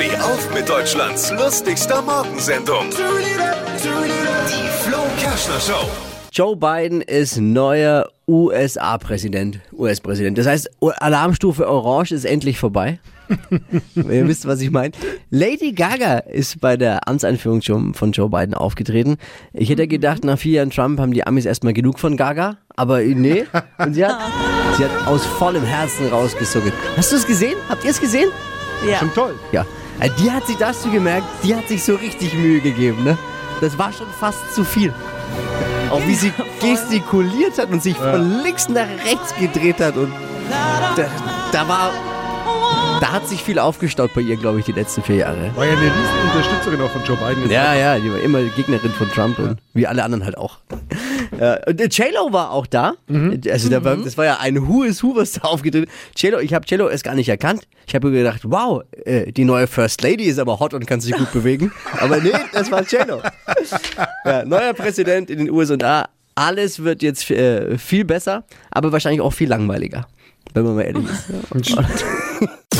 Steh auf mit Deutschlands lustigster Morgensendung. Die Flo Kerschner Show. Joe Biden ist neuer USA-Präsident. US-Präsident. Das heißt, Alarmstufe Orange ist endlich vorbei. Ihr wisst, was ich meine. Lady Gaga ist bei der Amtseinführung von Joe Biden aufgetreten. Ich hätte gedacht, nach vier Jahren Trump haben die Amis erstmal genug von Gaga. Aber nee. Und sie hat, sie hat aus vollem Herzen rausgesungen. Hast du es gesehen? Habt ihr es gesehen? Ja. Schon toll. Ja. Also Die hat sich, das hast du gemerkt, die hat sich so richtig Mühe gegeben, ne? Das war schon fast zu viel. Auch wie sie gestikuliert hat und sich von links nach rechts gedreht hat und da, da war, da hat sich viel aufgestaut bei ihr, glaube ich, die letzten vier Jahre. War ja eine riesen Unterstützerin auch von Joe Biden. Ja, ja, die war immer Gegnerin von Trump und wie alle anderen halt auch. Ja, und äh, J-Lo war auch da. Also da war, das war ja ein Who is Who, was da aufgetreten J-Lo, ich habe J-Lo erst gar nicht erkannt. Ich habe mir gedacht, wow, äh, die neue First Lady ist aber hot und kann sich gut bewegen. Aber nee, das war J-Lo. Ja, neuer Präsident in den USA. Alles wird jetzt äh, viel besser, aber wahrscheinlich auch viel langweiliger. Wenn man mal ehrlich ist.